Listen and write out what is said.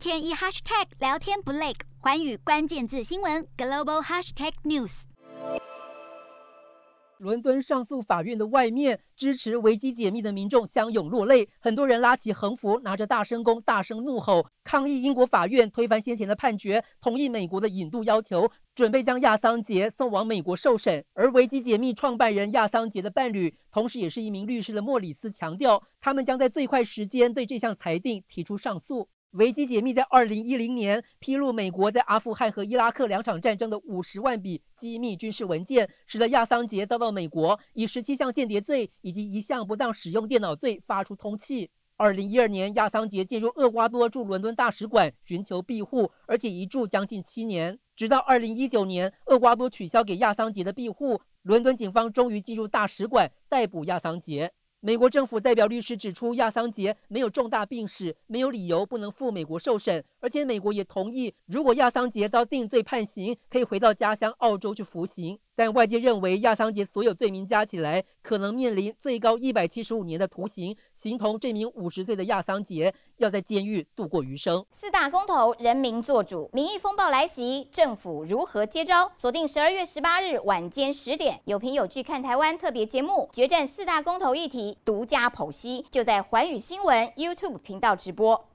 天一 hashtag 聊天不累，环宇关键字新闻 global hashtag news。伦敦上诉法院的外面，支持维基解密的民众相拥落泪，很多人拉起横幅，拿着大声公，大声怒吼，抗议英国法院推翻先前的判决，同意美国的引渡要求，准备将亚桑杰送往美国受审。而维基解密创办人亚桑杰的伴侣，同时也是一名律师的莫里斯强调，他们将在最快时间对这项裁定提出上诉。维基解密在二零一零年披露美国在阿富汗和伊拉克两场战争的五十万笔机密军事文件，使得亚桑杰遭到美国以十七项间谍罪以及一项不当使用电脑罪发出通缉。二零一二年，亚桑杰进入厄瓜多驻伦敦大使馆寻求庇护，而且一住将近七年，直到二零一九年，厄瓜多取消给亚桑杰的庇护，伦敦警方终于进入大使馆逮捕亚桑杰。美国政府代表律师指出，亚桑杰没有重大病史，没有理由不能赴美国受审，而且美国也同意，如果亚桑杰遭定罪判刑，可以回到家乡澳洲去服刑。但外界认为，亚桑杰所有罪名加起来，可能面临最高一百七十五年的徒刑，形同这名五十岁的亚桑杰要在监狱度过余生。四大公投，人民做主，民意风暴来袭，政府如何接招？锁定十二月十八日晚间十点，有凭有据看台湾特别节目，决战四大公投议题，独家剖析，就在环宇新闻 YouTube 频道直播。